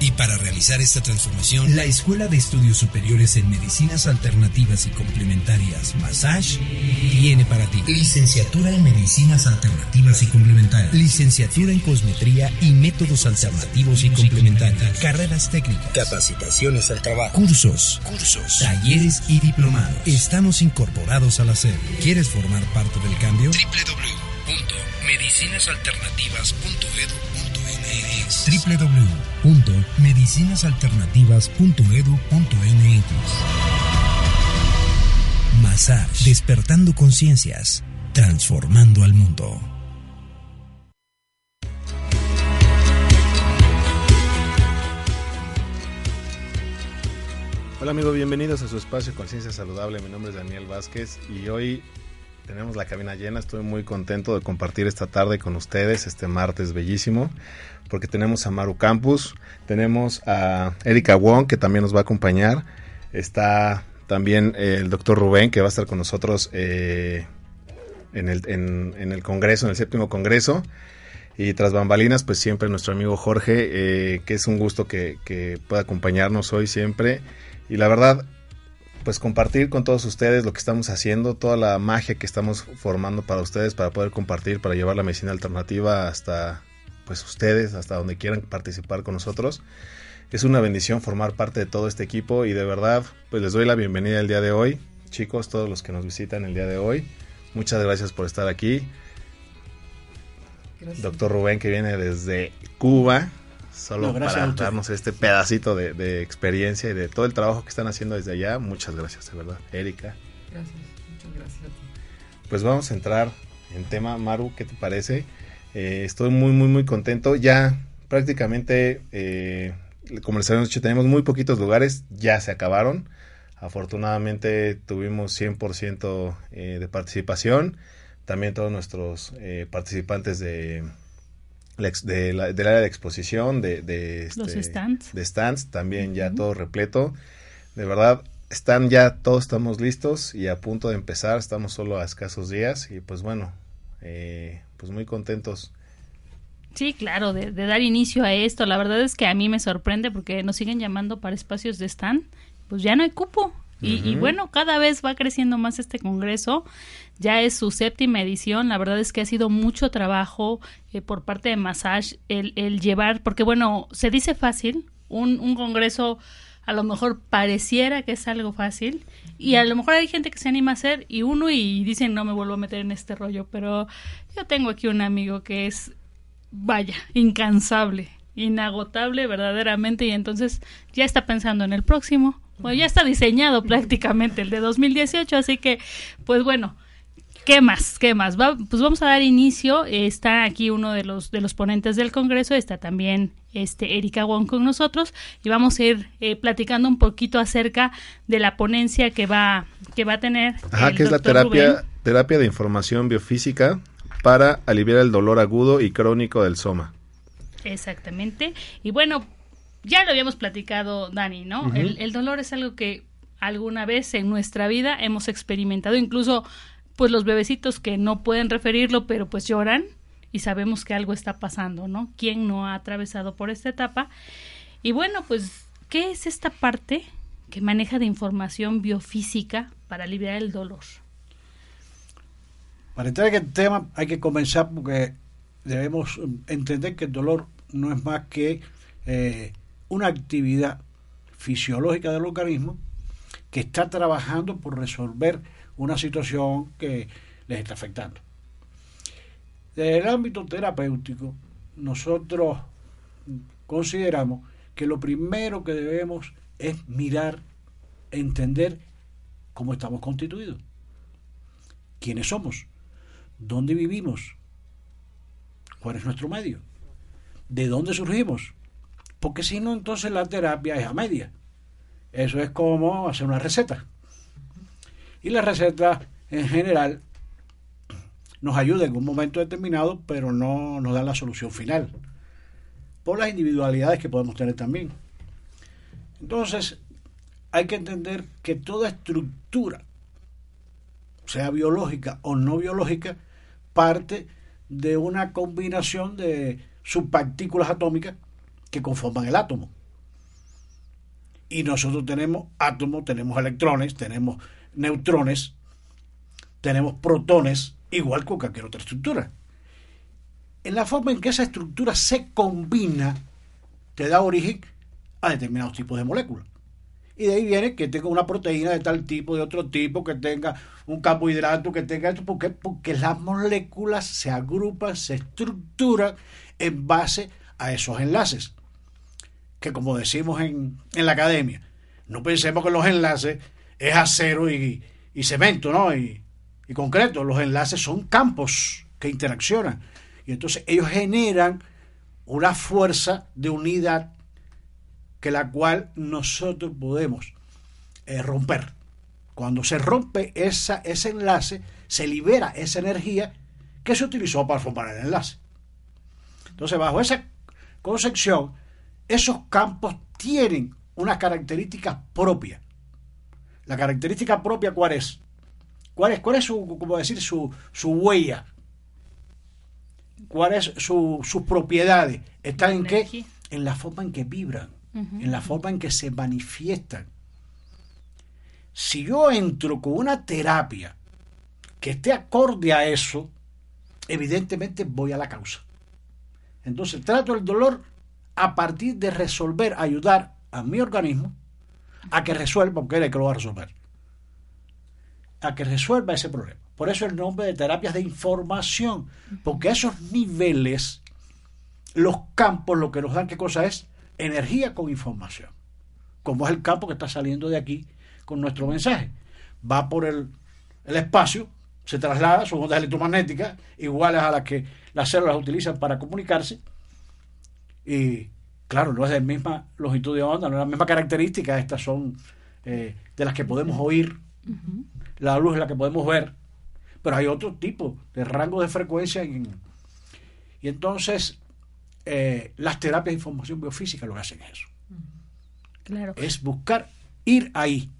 Y para realizar esta transformación, la Escuela de Estudios Superiores en Medicinas Alternativas y Complementarias, Massage, viene para ti. Licenciatura en Medicinas Alternativas y Complementarias. Licenciatura en Cosmetría y Métodos Alternativos y Complementarios. Carreras técnicas. Capacitaciones al trabajo. Cursos. Cursos. Talleres y diplomados. Estamos incorporados a la. ¿Quieres formar parte del cambio? www.medicinasalternativas.edu.mx www.medicinasalternativas.edu.mx Massage, despertando conciencias, transformando al mundo. Hola amigos, bienvenidos a su espacio Conciencia Saludable. Mi nombre es Daniel Vázquez y hoy tenemos la cabina llena. Estoy muy contento de compartir esta tarde con ustedes, este martes bellísimo, porque tenemos a Maru Campus, tenemos a Erika Wong, que también nos va a acompañar. Está también eh, el doctor Rubén, que va a estar con nosotros eh, en, el, en, el Congreso, en el séptimo Congreso. Y tras bambalinas, pues siempre nuestro amigo Jorge, eh, que es un gusto que, que pueda acompañarnos hoy siempre. Y la verdad, pues compartir con todos ustedes lo que estamos haciendo, toda la magia que estamos formando para ustedes, para poder compartir, para llevar la medicina alternativa hasta pues ustedes, hasta donde quieran participar con nosotros. Es una bendición formar parte de todo este equipo y de verdad, pues les doy la bienvenida el día de hoy. Chicos, todos los que nos visitan el día de hoy, muchas gracias por estar aquí. Gracias. Doctor Rubén que viene desde Cuba, solo No, para a darnos este pedacito de, de experiencia y de todo el trabajo que están haciendo desde allá. Muchas gracias, de verdad. Erika. Gracias, muchas gracias a ti. Pues vamos a entrar en tema, Maru, ¿qué te parece? Eh, estoy muy, muy, muy contento. Ya prácticamente, eh, como les habíamos dicho, tenemos muy poquitos lugares, ya se acabaron. Afortunadamente tuvimos 100% eh, de participación. También todos nuestros eh, participantes de, de la- del área de exposición, de, de, Los este, stands. de stands, también ya todo repleto. De verdad, están ya, todos estamos listos y a punto de empezar, estamos solo a escasos días y pues bueno, eh, pues muy contentos. Sí, claro, de, de dar inicio a esto. La verdad es que a mí me sorprende porque nos siguen llamando para espacios de stand. Pues ya no hay cupo. Y, y bueno, cada vez va creciendo más este congreso. Ya es su séptima edición. La verdad es que ha sido mucho trabajo eh, por parte de Massage el, el llevar, porque bueno, se dice fácil. Un, un congreso a lo mejor pareciera que es algo fácil. Y a lo mejor hay gente que se anima a hacer y uno y dicen no me vuelvo a meter en este rollo. Pero yo tengo aquí un amigo que es vaya, incansable, inagotable verdaderamente y entonces ya está pensando en el próximo. Bueno, ya está diseñado prácticamente el de 2018, así que pues bueno, ¿qué más? ¿Qué más? Va- pues vamos a dar inicio. Está aquí uno de los de los ponentes del Congreso, está también este Erika Wong con nosotros y vamos a ir eh, platicando un poquito acerca de la ponencia que va que va a tener Ajá, que es la terapia, Rubén. terapia de información biofísica para aliviar el dolor agudo y crónico del soma. Exactamente. Y bueno, ya lo habíamos platicado, Dani, ¿no? El, el dolor es algo que alguna vez en nuestra vida hemos experimentado, incluso pues los bebecitos que no pueden referirlo, pero pues lloran y sabemos que algo está pasando, ¿no? ¿Quién no ha atravesado por esta etapa? Y bueno, pues, ¿qué es esta parte que maneja de información biofísica para aliviar el dolor? Para entrar en el tema hay que comenzar porque debemos entender que el dolor no es más que eh, una actividad fisiológica del organismo que está trabajando por resolver una situación que les está afectando. Desde el ámbito terapéutico, nosotros consideramos que lo primero que debemos es mirar, entender cómo estamos constituidos, quiénes somos, dónde vivimos, cuál es nuestro medio, de dónde surgimos, porque si no, entonces la terapia es a media. Eso es como hacer una receta. Y la receta, en general, nos ayuda en un momento determinado, pero no nos da la solución final. Por las individualidades que podemos tener también. Entonces, hay que entender que toda estructura, sea biológica o no biológica, parte de una combinación de subpartículas atómicas que conforman el átomo. Y nosotros tenemos átomos, tenemos electrones, tenemos neutrones, tenemos protones, igual que cualquier otra estructura. En la forma en que esa estructura se combina, te da origen a determinados tipos de moléculas. Y de ahí viene que tenga una proteína de tal tipo, de otro tipo, que tenga un carbohidrato, que tenga esto. ¿Por qué? Porque las moléculas se agrupan, se estructuran en base a esos enlaces. Que como decimos en, la academia, no pensemos que los enlaces es acero y, cemento, ¿no? Y, y concreto. Los enlaces son campos que interaccionan. Y entonces ellos generan una fuerza de unidad que la cual nosotros podemos eh, romper. Cuando se rompe esa, ese enlace, se libera esa energía que se utilizó para formar el enlace. Entonces, bajo esa concepción, esos campos tienen unas características propias. La característica propia, ¿cuál es? ¿Cuál es, cuál es su, como decir, su, su huella? ¿Cuáles son sus propiedades? ¿Están en qué? En la forma en que vibran en la forma en que se manifiestan. Si yo entro con una terapia que esté acorde a eso, evidentemente voy a la causa. Entonces trato el dolor a partir de resolver, ayudar a mi organismo a que resuelva, porque él es que lo va a resolver, a que resuelva ese problema. Por eso el nombre de terapias de información, porque esos niveles, los campos, lo que nos dan, ¿qué cosa es? energía con información, como es el campo que está saliendo de aquí con nuestro mensaje. Va por el, espacio, se traslada, son ondas electromagnéticas iguales a las que las células utilizan para comunicarse. Y claro, no es de la misma longitud de onda, no es la misma característica, estas son eh, de las que podemos oír, la luz es la que podemos ver, pero hay otro tipo de rango de frecuencia. y entonces eh, las terapias de información biofísica lo que hacen es eso. Claro. Es buscar ir ahí.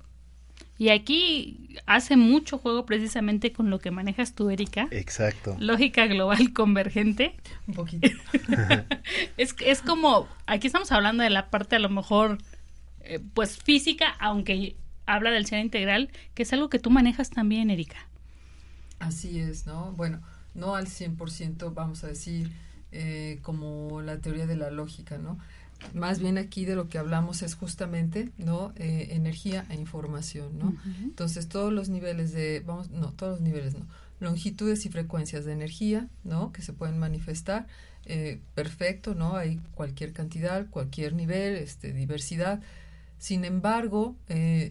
Y aquí hace mucho juego precisamente con lo que manejas tú, Erika. Exacto. Lógica global convergente. Un poquito. es, es como, aquí estamos hablando de la parte a lo mejor, eh, pues física, aunque habla del ser integral, que es algo que tú manejas también, Erika. Así es, ¿no? Bueno, no al 100%, vamos a decir, eh, como la teoría de la lógica, ¿no? Más bien aquí de lo que hablamos es justamente, ¿no? Eh, energía e información, ¿no? Entonces todos los niveles de, vamos, no, todos los niveles, no, longitudes y frecuencias de energía, ¿no? Que se pueden manifestar, eh, perfecto, ¿no? Hay cualquier cantidad, cualquier nivel, este, diversidad. Sin embargo,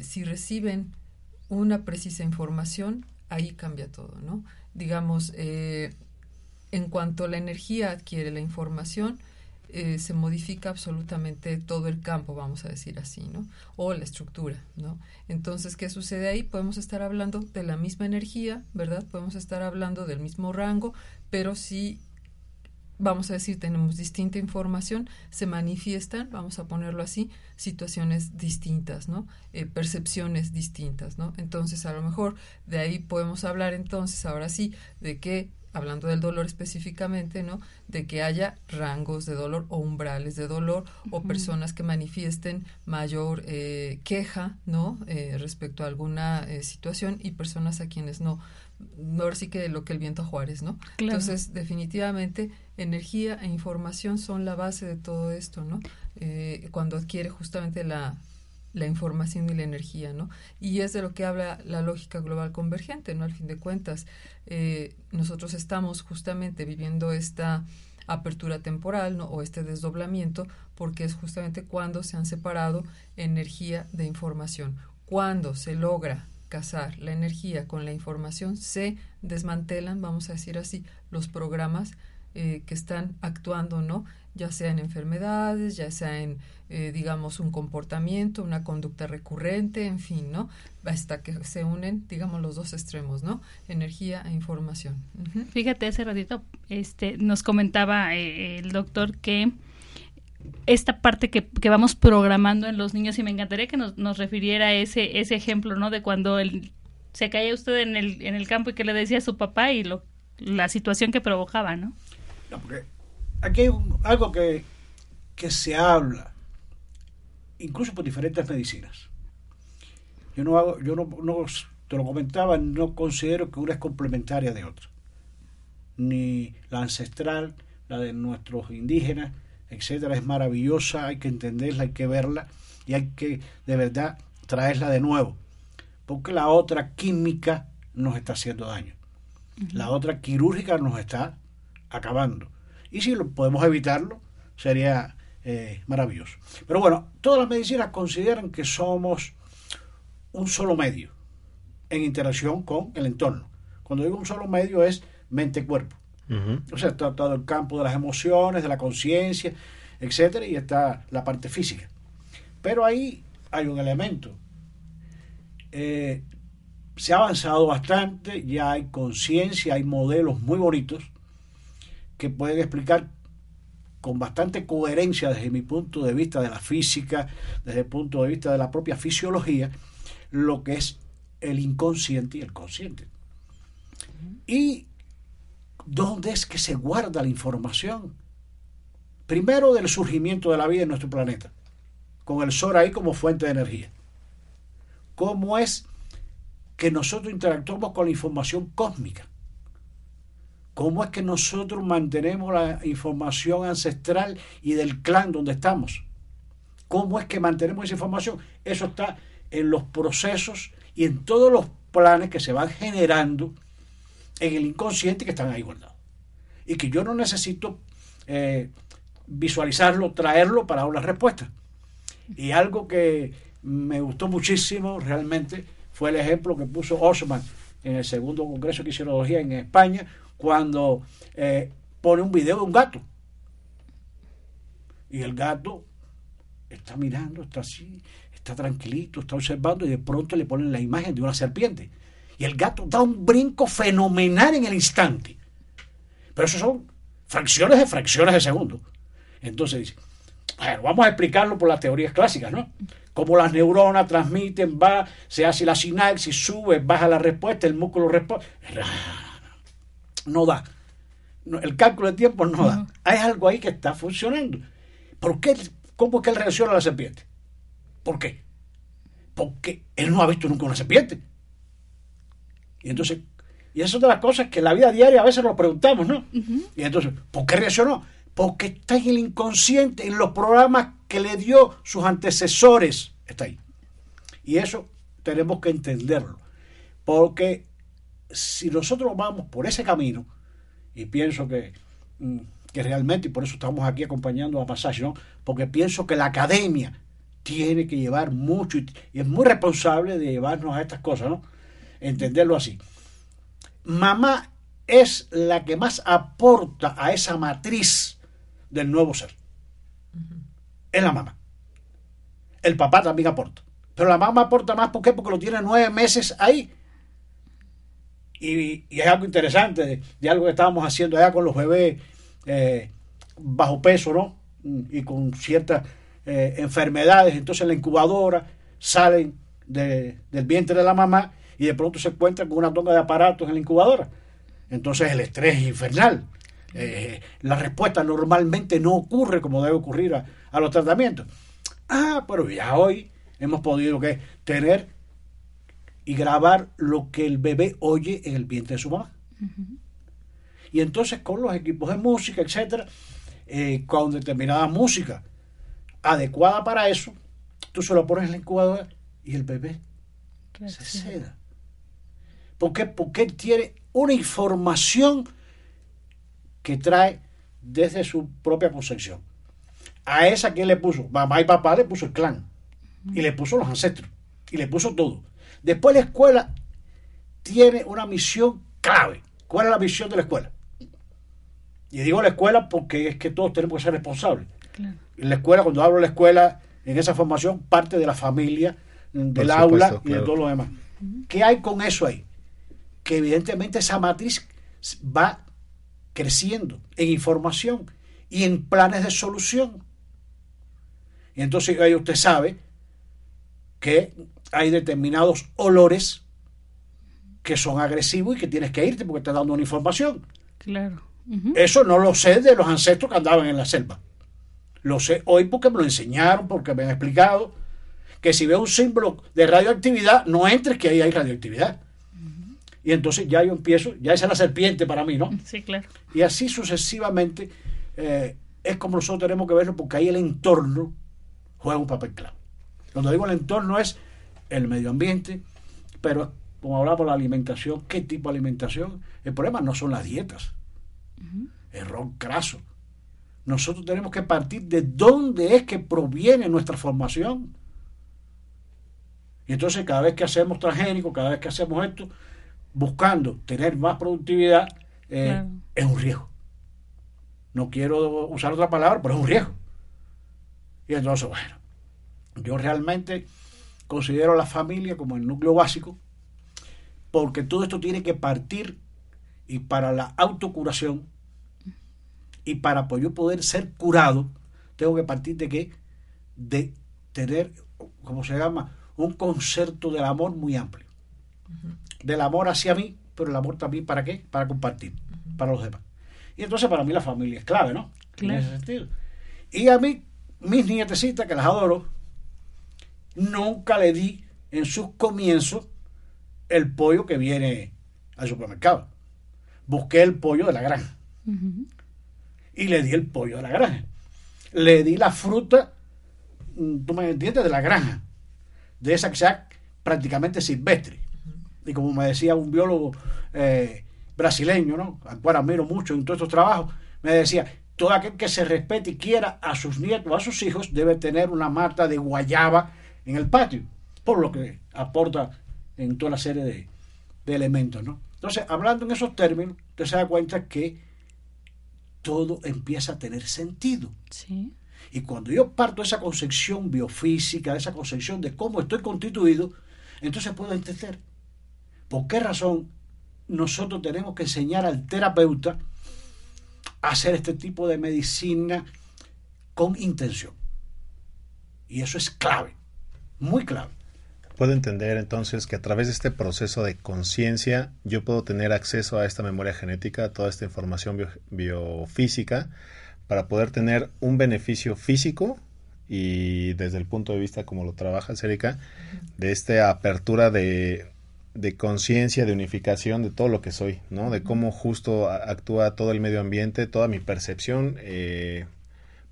si reciben una precisa información, ahí cambia todo, ¿no? Digamos, eh, en cuanto la energía adquiere la información, eh, se modifica absolutamente todo el campo, vamos a decir así, ¿no? O la estructura, ¿no? Entonces, ¿qué sucede ahí? Podemos estar hablando de la misma energía, ¿verdad? Podemos estar hablando del mismo rango, pero si, vamos a decir, tenemos distinta información, se manifiestan, vamos a ponerlo así, situaciones distintas, ¿no? Eh, percepciones distintas, ¿no? Entonces, a lo mejor de ahí podemos hablar entonces, ahora sí, de que hablando del dolor específicamente, ¿no? De que haya rangos de dolor o umbrales de dolor o personas que manifiesten mayor eh, queja, ¿no? Eh, respecto a alguna eh, situación y personas a quienes no. Ahora sí que lo que el viento a Juárez, ¿no? Entonces, definitivamente, energía e información son la base de todo esto, ¿no? cuando adquiere justamente la, la información y la energía, ¿no? Y es de lo que habla la lógica global convergente, ¿no? Al fin de cuentas, eh, nosotros estamos justamente viviendo esta apertura temporal ¿no? o este desdoblamiento, porque es justamente cuando se han separado energía de información. Cuando se logra casar la energía con la información, se desmantelan, vamos a decir así, los programas eh, que están actuando, ¿no? Ya sea en enfermedades, ya sea en, eh, digamos, un comportamiento, una conducta recurrente, en fin, ¿no? Hasta que se unen, digamos, los dos extremos, ¿no? Energía e información. Fíjate, hace ratito este, nos comentaba eh, el doctor que esta parte que, que, vamos programando en los niños y me encantaría que nos, nos refiriera a ese, ese ejemplo, ¿no? De cuando el, se caía usted en el, en el campo y que le decía a su papá y lo, la situación que provocaba, ¿no? no porque aquí hay algo que, que se habla, incluso por diferentes medicinas. Yo no hago, yo no, no te lo comentaba, no considero que una es complementaria de otra. Ni la ancestral, la de nuestros indígenas, etcétera, es maravillosa, hay que entenderla, hay que verla y hay que de verdad traerla de nuevo, porque la otra química nos está haciendo daño, la otra quirúrgica nos está acabando. Y si lo podemos evitarlo, sería eh, maravilloso. Pero bueno, todas las medicinas consideran que somos un solo medio en interacción con el entorno. Cuando digo un solo medio es mente-cuerpo. O sea, está todo el campo de las emociones, de la conciencia, etcétera, y está la parte física. Pero ahí hay un elemento. Eh, se ha avanzado bastante, ya hay conciencia, hay modelos muy bonitos que pueden explicar con bastante coherencia desde mi punto de vista de la física, desde el punto de vista de la propia fisiología, lo que es el inconsciente y el consciente. Y ¿Dónde es que se guarda la información? Primero del surgimiento de la vida en nuestro planeta, con el sol ahí como fuente de energía. ¿Cómo es que nosotros interactuamos con la información cósmica? ¿Cómo es que nosotros mantenemos la información ancestral y del clan donde estamos? ¿Cómo es que mantenemos esa información? Eso está en los procesos y en todos los planes que se van generando en el inconsciente que están ahí guardados. Y que yo no necesito eh, visualizarlo, traerlo para dar una respuesta. Y algo que me gustó muchísimo realmente fue el ejemplo que puso Osman en el segundo Congreso de Quisiología en España, cuando eh, pone un video de un gato. Y el gato está mirando, está así, está tranquilito, está observando y de pronto le ponen la imagen de una serpiente. Y el gato da un brinco fenomenal en el instante. Pero eso son fracciones de fracciones de segundo. Entonces dice, bueno, vamos a explicarlo por las teorías clásicas, ¿no? Cómo las neuronas transmiten, va, se hace la sinapsis, sube, baja la respuesta, el músculo responde. No da. el cálculo de tiempo no da. Hay algo ahí que está funcionando. ¿Por qué? ¿Cómo es que él reacciona a la serpiente? ¿Por qué? Porque él no ha visto nunca una serpiente. Y entonces, y eso es de las cosas que en la vida diaria a veces nos preguntamos, ¿no? Y entonces, ¿por qué reaccionó? Porque está en el inconsciente, en los programas que le dio sus antecesores. Está ahí. Y eso tenemos que entenderlo. Porque si nosotros vamos por ese camino, y pienso que, mm, que realmente, y por eso estamos aquí acompañando a Pasaje, ¿no? Porque pienso que la academia tiene que llevar mucho y, y es muy responsable de llevarnos a estas cosas, ¿no? entenderlo así. Mamá es la que más aporta a esa matriz del nuevo ser. Es la mamá. El papá también aporta. Pero la mamá aporta más, ¿por qué? Porque lo tiene nueve meses ahí. Y, es algo interesante de, algo que estábamos haciendo allá con los bebés eh, bajo peso, ¿no? Y con ciertas eh, enfermedades. Entonces la incubadora salen del vientre de la mamá y de pronto se encuentra con una tonga de aparatos en la incubadora. Entonces el estrés es infernal. Eh, la respuesta normalmente no ocurre como debe ocurrir a, los tratamientos. Ah, pero ya hoy hemos podido que tener y grabar lo que el bebé oye en el vientre de su mamá. Y entonces con los equipos de música, etcétera, eh, con determinada música adecuada para eso, tú se lo pones en la incubadora y el bebé se seda. ¿Por qué? Porque él tiene una información que trae desde su propia concepción. A esa que le puso, mamá y papá le puso el clan, y le puso los ancestros, y le puso todo. Después la escuela tiene una misión clave. ¿Cuál es la misión de la escuela? Y digo la escuela porque es que todos tenemos que ser responsables. En la escuela, cuando hablo de la escuela, en esa formación, parte de la familia, del aula y de todo lo demás. ¿Qué hay con eso ahí? Que evidentemente esa matriz va creciendo en información y en planes de solución. Y entonces ahí usted sabe que hay determinados olores que son agresivos y que tienes que irte porque te dando una información. Claro. Eso no lo sé de los ancestros que andaban en la selva. Lo sé hoy porque me lo enseñaron, porque me han explicado que si veo un símbolo de radioactividad, no entres que ahí hay radioactividad. Y entonces ya yo empiezo, ya esa es la serpiente para mí, ¿no? Sí, claro. Y así sucesivamente eh, es como nosotros tenemos que verlo porque ahí el entorno juega un papel clave. Cuando digo el entorno es el medio ambiente, pero como hablamos de la alimentación, ¿qué tipo de alimentación? El problema no son las dietas. Error craso. Nosotros tenemos que partir de dónde es que proviene nuestra formación. Y entonces cada vez que hacemos transgénico, cada vez que hacemos esto, buscando tener más productividad, eh, es un riesgo. No quiero usar otra palabra, pero es un riesgo. Y entonces, bueno, yo realmente considero a la familia como el núcleo básico, porque todo esto tiene que partir y para la autocuración y para yo poder ser curado, tengo que partir de qué? De tener, ¿cómo se llama? Un concepto del amor muy amplio. Del amor hacia mí, pero el amor también para qué? Para compartir, para los demás. Y entonces para mí la familia es clave, ¿no? En ese sentido. Y a mí, mis nietecitas, que las adoro, nunca le di en sus comienzos el pollo que viene al supermercado. Busqué el pollo de la granja. Y le di el pollo de la granja. Le di la fruta, mm, tú me entiendes, de la granja. De esa que sea prácticamente silvestre. Y como me decía un biólogo eh, brasileño, ¿no? al cual admiro mucho en todos estos trabajos, me decía, todo aquel que se respete y quiera a sus nietos, a sus hijos, debe tener una mata de guayaba en el patio, por lo que aporta en toda la serie de, elementos, ¿no? Entonces, hablando en esos términos, usted se da cuenta que todo empieza a tener sentido. Sí. Y cuando yo parto de esa concepción biofísica, de esa concepción de cómo estoy constituido, entonces puedo entender por qué razón nosotros tenemos que enseñar al terapeuta a hacer este tipo de medicina con intención. Y eso es clave, muy clave. Puedo entender entonces que a través de este proceso de conciencia yo puedo tener acceso a esta memoria genética, a toda esta información biofísica, para poder tener un beneficio físico y desde el punto de vista como lo trabaja Erika, de esta apertura de, de conciencia, de unificación de todo lo que soy, ¿no? De cómo justo actúa todo el medio ambiente, toda mi percepción eh,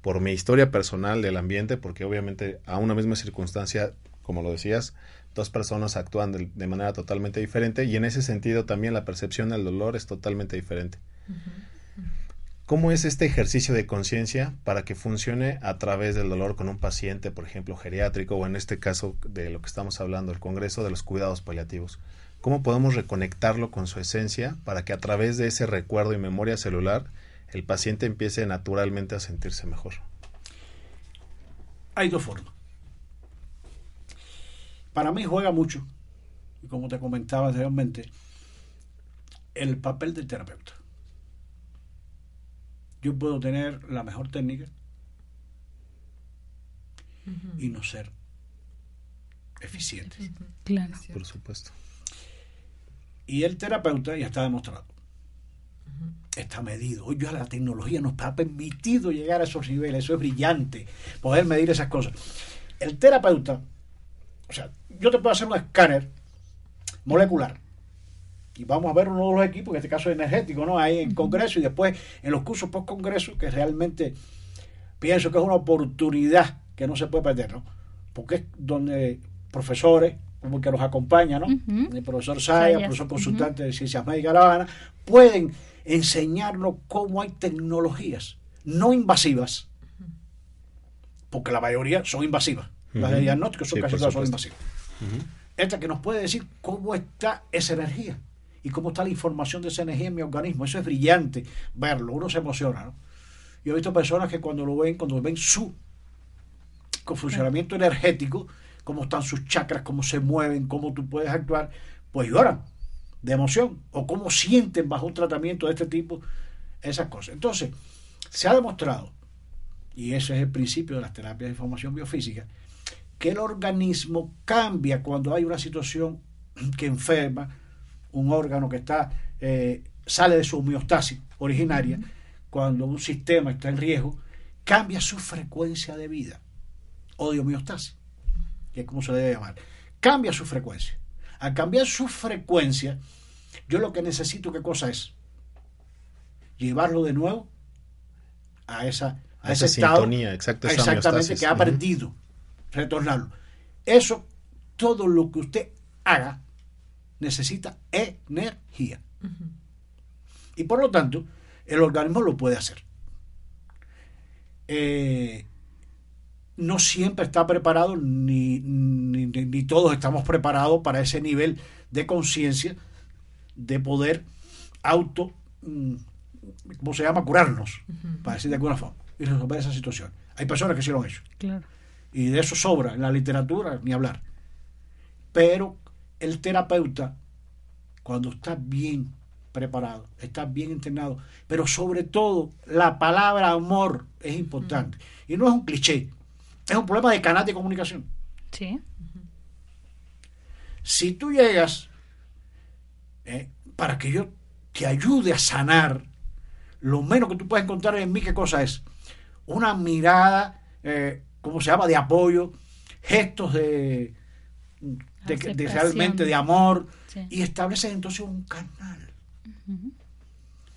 por mi historia personal del ambiente, porque obviamente a una misma circunstancia, como lo decías, dos personas actúan de, manera totalmente diferente y en ese sentido también la percepción del dolor es totalmente diferente. ¿Cómo es este ejercicio de conciencia para que funcione a través del dolor con un paciente, por ejemplo, geriátrico o en este caso de lo que estamos hablando, el Congreso de los Cuidados Paliativos? ¿Cómo podemos reconectarlo con su esencia para que a través de ese recuerdo y memoria celular el paciente empiece naturalmente a sentirse mejor? Hay dos formas para mí juega mucho, y como te comentaba anteriormente, el papel del terapeuta. Yo puedo tener la mejor técnica y no ser eficiente. Claro. Por supuesto. Y el terapeuta ya está demostrado. Está medido. Hoy ya la tecnología nos ha permitido llegar a esos niveles. Eso es brillante. Poder medir esas cosas. El terapeuta, o sea, yo te puedo hacer un escáner molecular y vamos a ver uno de los equipos, en este caso energético, ¿no? Ahí en Congreso y después en los cursos post-Congreso, que realmente pienso que es una oportunidad que no se puede perder, ¿no? Porque es donde profesores, como que nos acompaña, ¿no? El profesor Saya, profesor consultante de Ciencias Médicas de La Habana, pueden enseñarnos cómo hay tecnologías no invasivas, porque la mayoría son invasivas. Las de diagnóstico son casi todas son invasivas. Esta que nos puede decir cómo está esa energía y cómo está la información de esa energía en mi organismo. Eso es brillante verlo, uno se emociona. ¿no? Yo he visto personas que cuando lo ven, cuando ven su funcionamiento energético, cómo están sus chakras, cómo se mueven, cómo tú puedes actuar, pues lloran de emoción o cómo sienten bajo un tratamiento de este tipo esas cosas. Entonces, se ha demostrado, y ese es el principio de las terapias de información biofísica, que el organismo cambia cuando hay una situación que enferma, un órgano que está eh, sale de su homeostasis originaria, cuando un sistema está en riesgo, cambia su frecuencia de vida o de homeostasis, que es como se debe llamar. Cambia su frecuencia. Al cambiar su frecuencia, yo lo que necesito, ¿qué cosa es? Llevarlo de nuevo a esa a, ese estado, exactamente, que ha perdido, retornarlo. Eso, todo lo que usted haga, necesita energía. Y por lo tanto, el organismo lo puede hacer. Eh, no siempre está preparado, ni, ni, todos estamos preparados para ese nivel de conciencia, de poder auto, mm, ¿cómo se llama?, curarnos, para decir de alguna forma, y resolver esa situación. Hay personas que sí lo han hecho. Y de eso sobra en la literatura, ni hablar. Pero el terapeuta, cuando está bien preparado, está bien entrenado, pero sobre todo la palabra amor es importante. Y no es un cliché, es un problema de canal de comunicación. Sí. Si tú llegas eh, para que yo te ayude a sanar, lo menos que tú puedes encontrar en mí, ¿qué cosa es? Una mirada, eh, ¿cómo se llama?, de apoyo, gestos de, de, realmente de amor, y estableces entonces un canal.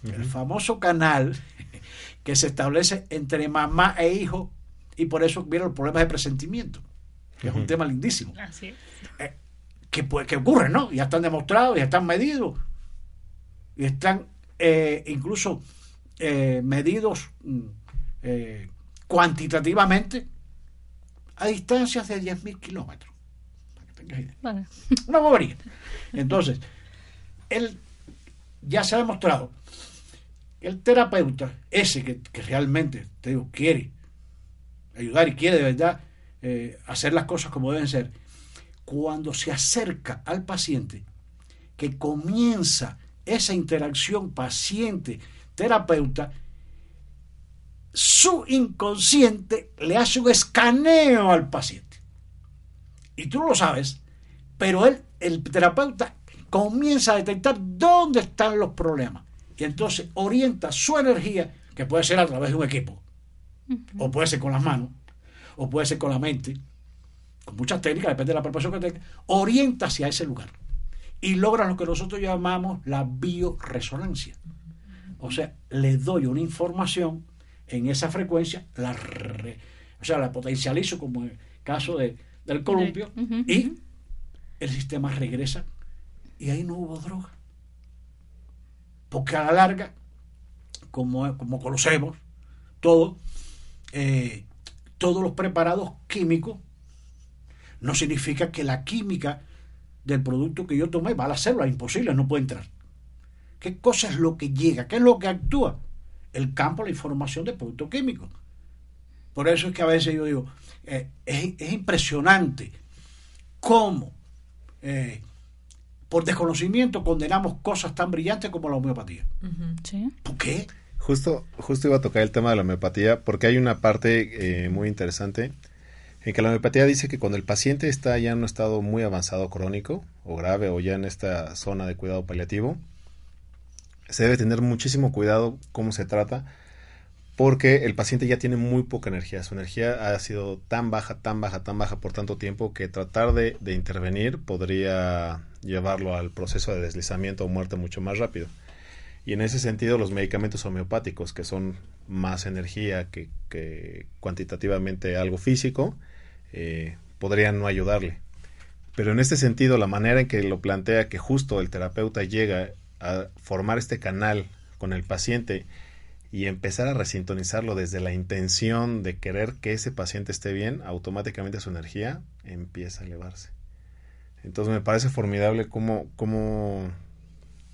El famoso canal que se establece entre mamá e hijo, y por eso vienen los problemas de presentimiento, que es un tema lindísimo. Así eh, que, que ocurre, ¿no? Ya están demostrados, ya están medidos, y están eh, incluso eh, medidos mm, cuantitativamente a distancias de 10.000 kilómetros. Una bobería. Entonces, él ya se ha demostrado que el terapeuta, ese que, realmente te digo, quiere ayudar y quiere de verdad eh, hacer las cosas como deben ser, cuando se acerca al paciente, que comienza esa interacción paciente-terapeuta, su inconsciente le hace un escaneo al paciente. Y tú lo sabes, pero él, el terapeuta, comienza a detectar dónde están los problemas. Y entonces orienta su energía, que puede ser a través de un equipo, o puede ser con las manos, o puede ser con la mente, con muchas técnicas, depende de la preparación que tenga, orienta hacia ese lugar. Y logra lo que nosotros llamamos la bioresonancia. O sea, le doy una información en esa frecuencia, la o sea, la potencializo como en el caso de, del columpio, y el sistema regresa y ahí no hubo droga. Porque a la larga, como, como conocemos todo, eh, todos los preparados químicos no significa que la química del producto que yo tomé va a la célula, imposible, no puede entrar. ¿Qué cosa es lo que llega? ¿Qué es lo que actúa? El campo, la información del producto químico. Por eso es que a veces yo digo, eh, es, impresionante cómo eh, por desconocimiento condenamos cosas tan brillantes como la homeopatía. ¿Por qué? Justo, justo iba a tocar el tema de la homeopatía porque hay una parte eh, muy interesante en que la homeopatía dice que cuando el paciente está ya en un estado muy avanzado crónico o grave o ya en esta zona de cuidado paliativo, se debe tener muchísimo cuidado cómo se trata porque el paciente ya tiene muy poca energía. Su energía ha sido tan baja, tan baja, tan baja por tanto tiempo que tratar de, intervenir podría llevarlo al proceso de deslizamiento o muerte mucho más rápido. Y en ese sentido los medicamentos homeopáticos, que son más energía que, cuantitativamente algo físico, eh, podrían no ayudarle. Pero en este sentido, la manera en que lo plantea que justo el terapeuta llega a formar este canal con el paciente y empezar a resintonizarlo desde la intención de querer que ese paciente esté bien, automáticamente su energía empieza a elevarse. Entonces me parece formidable cómo, cómo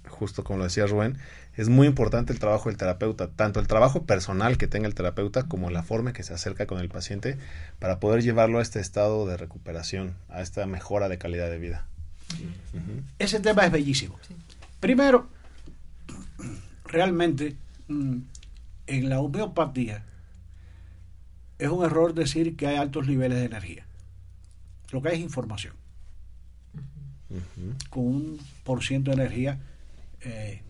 justo como lo decía Rubén, es muy importante el trabajo del terapeuta, tanto el trabajo personal que tenga el terapeuta como la forma que se acerca con el paciente para poder llevarlo a este estado de recuperación, a esta mejora de calidad de vida. Ese tema es bellísimo. Primero, realmente mm, en la homeopatía es un error decir que hay altos niveles de energía. Lo que hay es información. Con un por ciento de energía eh,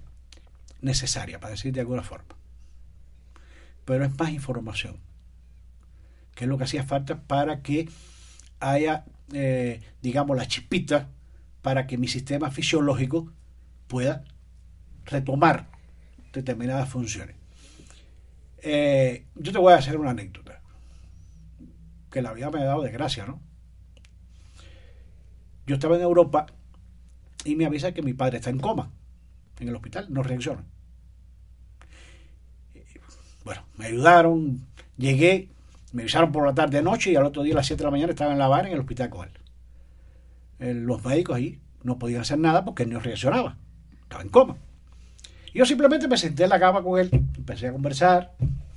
necesaria, para decir de alguna forma. Pero es más información, que es lo que hacía falta para que haya, eh, digamos, la chispita para que mi sistema fisiológico pueda retomar determinadas funciones. Eh, yo te voy a hacer una anécdota, que la vida me ha dado de gracia, ¿no? Yo estaba en Europa y me avisa que mi padre está en coma en el hospital, no reacciona. Bueno, me ayudaron, llegué, me avisaron por la tarde noche y al otro día a las 7 de la mañana estaba en la barra en el hospital con él. los médicos ahí no podían hacer nada porque él no reaccionaba, estaba en coma. yo simplemente me senté en la cama con él, empecé a conversar,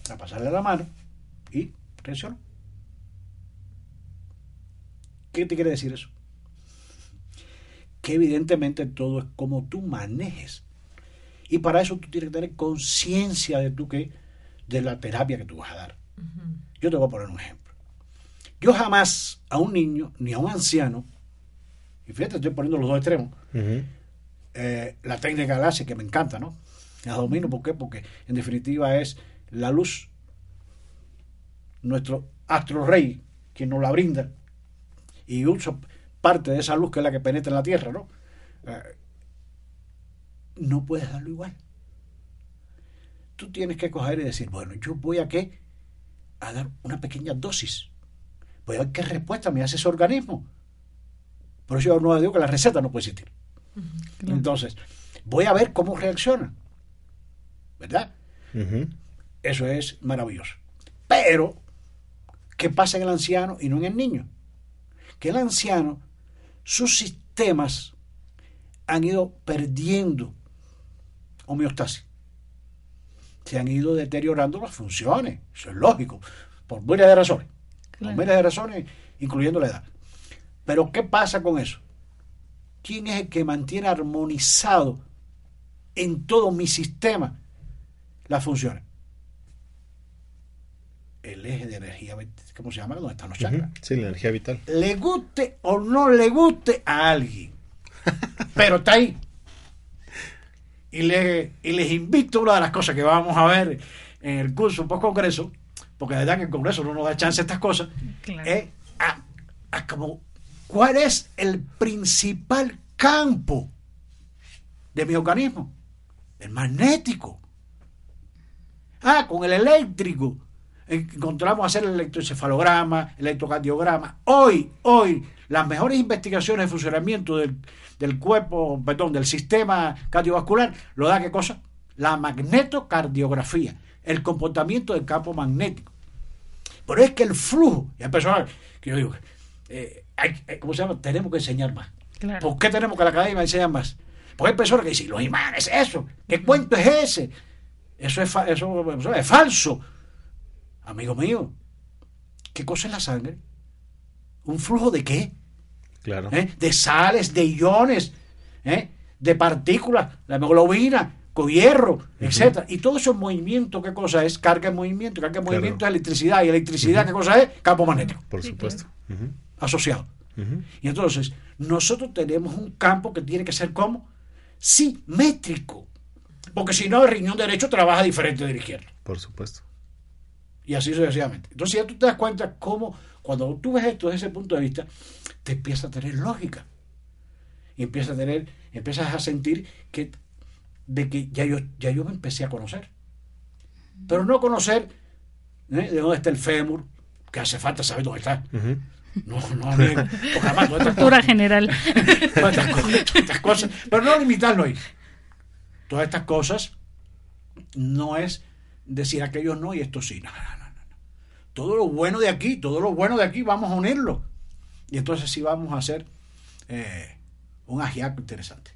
a pasarle la mano y reaccionó. ¿Qué te quiere decir eso? Que evidentemente todo es como tú manejes y para eso tú tienes que tener conciencia de tú que, de la terapia que tú vas a dar. Yo te voy a poner un ejemplo. Yo jamás a un niño ni a un anciano, y fíjate, estoy poniendo los dos extremos, eh, la técnica láser que me encanta, ¿no? La domino, ¿por qué? Porque en definitiva es la luz, nuestro astro rey, quien nos la brinda, y uso parte de esa luz que es la que penetra en la tierra, ¿no? Eh, no puedes darlo igual. Tú tienes que coger y decir, bueno, yo voy a qué? A dar una pequeña dosis. Voy a ver qué respuesta me hace ese organismo. Por eso yo no digo que la receta no puede existir. Entonces, voy a ver cómo reacciona. ¿Verdad? Eso es maravilloso. Pero, ¿qué pasa en el anciano y no en el niño? Que el anciano, sus sistemas han ido perdiendo homeostasis. Se han ido deteriorando las funciones, eso es lógico, por miles de razones, por miles de razones, incluyendo la edad. Pero ¿qué pasa con eso? ¿Quién es el que mantiene armonizado en todo mi sistema las funciones? El eje de energía, ¿cómo se llama? ¿Dónde están los chakras? Sí, la energía vital. Le guste o no le guste a alguien, pero está ahí y, le, y les invito, una de las cosas que vamos a ver en el curso post-congreso, porque de verdad que el congreso no nos da chance a estas cosas, es a, como, ¿cuál es el principal campo de mi organismo? El magnético. Ah, con el eléctrico. Encontramos hacer el electroencefalograma, el electrocardiograma. Hoy, hoy, las mejores investigaciones de funcionamiento del, del cuerpo, perdón, del sistema cardiovascular, lo da qué cosa? La magnetocardiografía, el comportamiento del campo magnético. Pero es que el flujo, y hay personas que yo digo, eh, ¿cómo se llama? Tenemos que enseñar más. ¿Por qué tenemos que la academia enseñar más? Porque hay personas que dicen, los imanes, eso, ¿qué cuento es ese? Eso es, eso es falso. Amigo mío, ¿qué cosa es la sangre? ¿Un flujo de qué? ¿Eh? de sales, de iones, ¿eh? de partículas, la hemoglobina, con hierro, etcétera. Y todo eso movimiento, ¿qué cosa es? Carga en movimiento, carga en movimiento es electricidad, y electricidad, ¿qué cosa es? Campo magnético. Por supuesto. Asociado. Y entonces, nosotros tenemos un campo que tiene que ser como simétrico. Porque si no, el riñón derecho trabaja diferente del izquierdo. Por supuesto. Y así sucesivamente. Entonces ya tú te das cuenta cómo, cuando tú ves esto desde ese punto de vista, te empieza a tener lógica. Y empiezas a tener, empiezas a sentir que de que ya yo, ya yo me empecé a conocer. Pero no conocer ¿eh? de dónde está el fémur, que hace falta saber dónde está. No, no, bien. Porque además, todas estas Cultura cosas- general. todas estas cosas- todas estas cosas, pero no limitarlo ahí. Todas estas cosas no es decir aquellos no y estos sí. No, no. Todo lo bueno de aquí, todo lo bueno de aquí, vamos a unirlo. Y entonces sí vamos a hacer eh, un ajiaco interesante.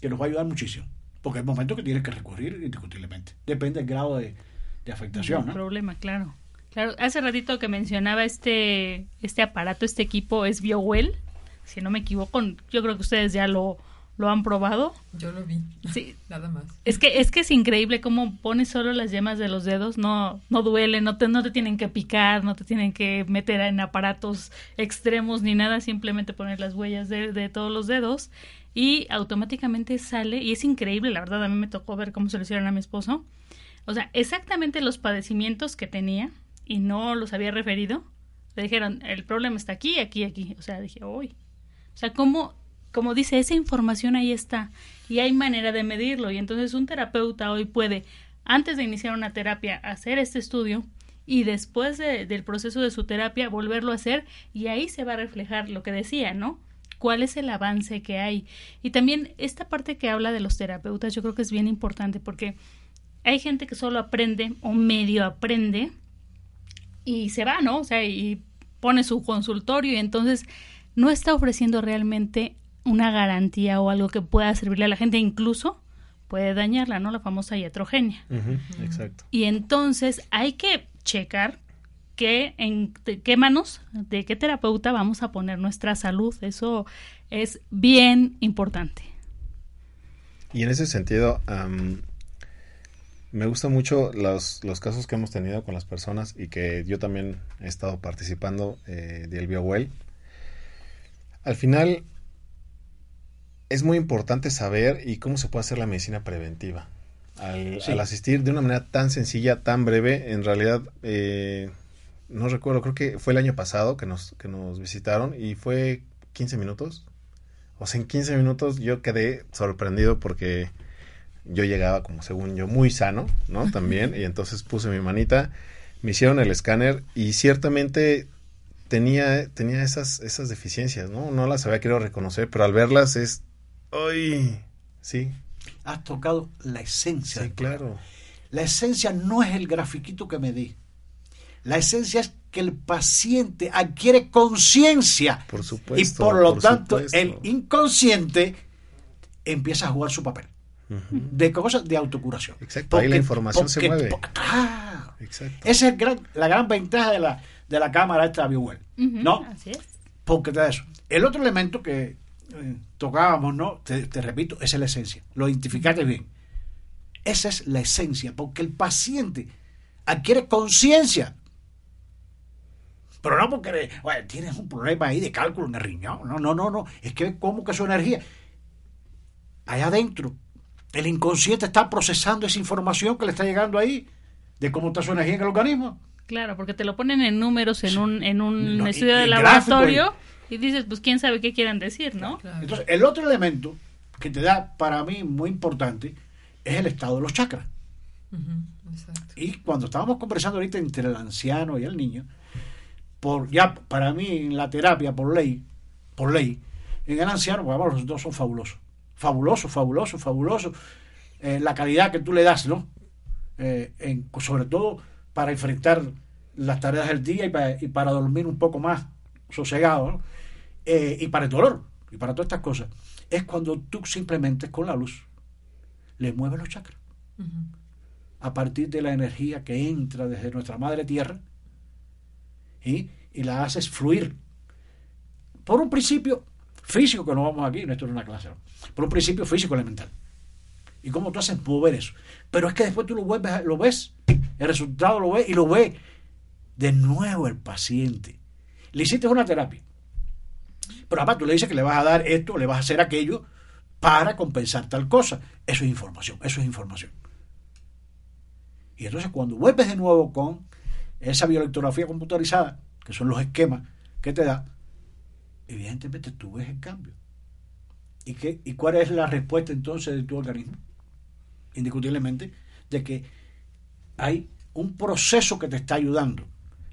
Que nos va a ayudar muchísimo. Porque hay momentos que tienes que recurrir indiscutiblemente. Depende del grado de, de afectación. Un ¿no? problema, claro. Claro, hace ratito que mencionaba este, este aparato, este equipo es BioWell. Si no me equivoco, yo creo que ustedes ya lo, lo han probado. Yo lo vi, Sí, nada más. es que es que es increíble cómo pones solo las yemas de los dedos, no no duele, no te no te tienen que picar, no te tienen que meter en aparatos extremos ni nada, simplemente poner las huellas de, de todos los dedos y automáticamente sale y es increíble, la verdad a mí me tocó ver cómo se lo hicieron a mi esposo. O sea, exactamente los padecimientos que tenía y no los había referido. Le dijeron, el problema está aquí, aquí, aquí. O sea, dije, uy. O sea, como, como dice, esa información ahí está y hay manera de medirlo. Y entonces un terapeuta hoy puede, antes de iniciar una terapia, hacer este estudio y después de- del proceso de su terapia volverlo a hacer y ahí se va a reflejar lo que decía, ¿no? ¿Cuál es el avance que hay? Y también esta parte que habla de los terapeutas yo creo que es bien importante porque hay gente que solo aprende o medio aprende y se va, ¿no? O sea, y pone su consultorio y entonces no está ofreciendo realmente una garantía o algo que pueda servirle a la gente, incluso puede dañarla, ¿no? La famosa iatrogenia. Exacto. Y entonces hay que checar qué, en de qué manos, de qué terapeuta vamos a poner nuestra salud. Eso es bien importante. Y en ese sentido, am, me gustan mucho los, los casos que hemos tenido con las personas y que yo también he estado participando eh, del BioWell. Al final, es muy importante saber y cómo se puede hacer la medicina preventiva. Al, Sí. al asistir de una manera tan sencilla, tan breve, en realidad, eh, no recuerdo, creo que fue el año pasado que nos, que nos visitaron y fue 15 minutos. O sea, en 15 minutos yo quedé sorprendido porque yo llegaba como según yo muy sano, ¿no? También, y entonces puse mi manita, me hicieron el escáner y ciertamente tenía, tenía esas, esas deficiencias, ¿no? No las había querido reconocer, pero al verlas es, ¡ay! Sí, Has tocado la esencia. sí, claro. La esencia no es el grafiquito que me di. La esencia es que el paciente adquiere conciencia Por y supuesto. por lo por tanto supuesto. el inconsciente empieza a jugar su papel de cosas de autocuración. Exacto, ahí la información se mueve. claro. Exacto. Esa es el gran- la gran ventaja de la, de la cámara esta BioWell. Ujú, ¿No? Así es. Porque te da eso. El otro elemento que tocábamos, ¿no? Te, te repito, es la esencia. Lo identificaste bien. Esa es la esencia, porque el paciente adquiere conciencia. Pero no porque "Oye, tienes un problema ahí de cálculo en el riñón. No, no, no, no. Es que como que su energía. Allá adentro, el inconsciente está procesando esa información que le está llegando ahí de cómo está su energía en el organismo. Claro, porque te lo ponen en números en un, en un No, estudio y de laboratorio y dices, pues quién sabe qué quieran decir, ¿no? Claro. Entonces, el otro elemento que te da para mí muy importante es el estado de los chakras. Y cuando estábamos conversando ahorita entre el anciano y el niño, por ya para mí en la terapia por ley, por ley, en el anciano, vamos, los dos son fabulosos. Fabulosos, fabulosos, fabulosos. Eh, la calidad que tú le das, ¿no? Eh, en- sobre todo para enfrentar las tareas del día y para, y para dormir un poco más sosegado, ¿no? Eh, y para el dolor, y para todas estas cosas. Es cuando tú simplemente con la luz le mueves los chakras a partir de la energía que entra desde nuestra madre tierra ¿sí? y la haces fluir por un principio físico que no vamos aquí, no esto es una clase, ¿no? por un principio físico elemental. ¿Y cómo tú haces mover eso? Pero es que después tú lo, vuelves, lo ves, el resultado lo ves y lo ve de nuevo el paciente. Le hiciste una terapia. Pero además tú le dices que le vas a dar esto, le vas a hacer aquello para compensar tal cosa. Eso es información, eso es información. Y entonces cuando vuelves de nuevo con esa bioelectrografía computarizada, que son los esquemas que te da, evidentemente tú ves el cambio. ¿Y, qué, ¿Y cuál es la respuesta entonces de tu organismo? Indiscutiblemente, de que hay un proceso que te está ayudando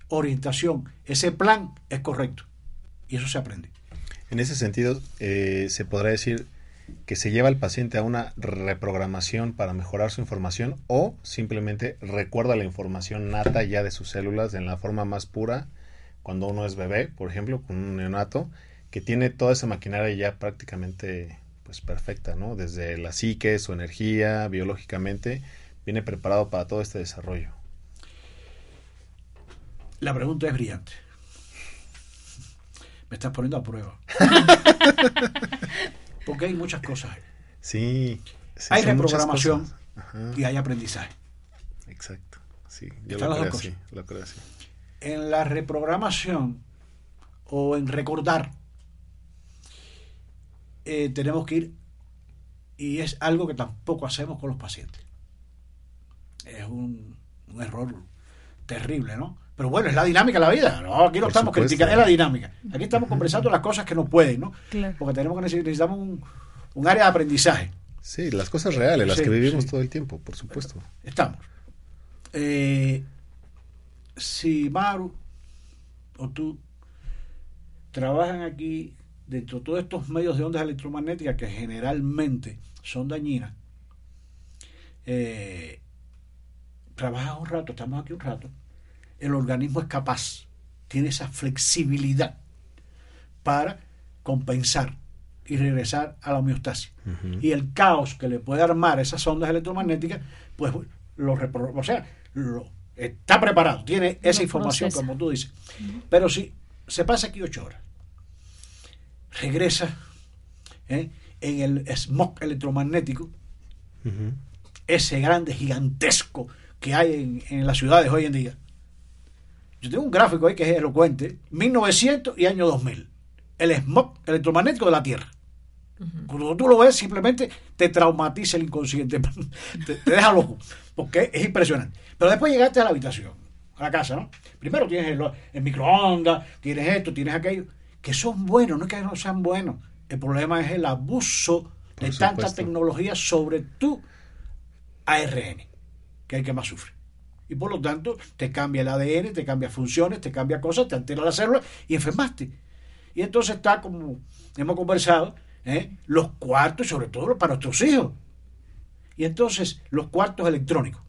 orientación, ese plan es correcto. Y eso se aprende. En ese sentido, eh, se podrá decir que se lleva al paciente a una reprogramación para mejorar su información o simplemente recuerda la información nata ya de sus células en la forma más pura cuando uno es bebé, por ejemplo, con un neonato, que tiene toda esa maquinaria ya prácticamente pues perfecta, ¿no? Desde la psique, su energía, biológicamente, viene preparado para todo este desarrollo. La pregunta es brillante. Me estás poniendo a prueba. Porque hay muchas cosas. Sí. hay reprogramación y hay aprendizaje. Exacto. Sí, yo lo creo, así, lo creo así. En la reprogramación o en recordar, eh, tenemos que ir, y es algo que tampoco hacemos con los pacientes. Es un, un error terrible, ¿no? Pero bueno, es la dinámica de la vida. No, aquí no estamos criticando, es la dinámica. Aquí estamos conversando las cosas que no pueden, ¿no? Porque tenemos que necesitamos un, un, área de aprendizaje. Sí, las cosas reales, las que vivimos todo el tiempo, por supuesto. Estamos. Eh, si Maru o tú trabajan aquí dentro de todos estos medios de ondas electromagnéticas que generalmente son dañinas, eh, trabajan un rato, estamos aquí un rato, el organismo es capaz, tiene esa flexibilidad para compensar y regresar a la homeostasis. Y el caos que le puede armar esas ondas electromagnéticas, pues lo o sea, lo, está preparado, tiene esa información, como tú dices. Pero si se pasa aquí ocho horas, regresa ¿eh? en el smog electromagnético, ese grande, gigantesco que hay en, en las ciudades hoy en día, yo tengo un gráfico ahí que es elocuente, 1900 y año 2000. El smog electromagnético de la Tierra. Cuando tú lo ves, simplemente te traumatiza el inconsciente, te, deja loco, porque es impresionante. Pero después llegaste a la habitación, a la casa, ¿no? Primero tienes el, microondas, tienes esto, tienes aquello, que son buenos, no es que no sean buenos. El problema es el abuso de tanta tecnología sobre tu ARN, que es el que más sufre y por lo tanto te cambia el ADN, te cambia funciones, te cambia cosas, te altera la célula y enfermaste. Y entonces está como hemos conversado, ¿eh? los cuartos, sobre todo para nuestros hijos. Y entonces los cuartos electrónicos.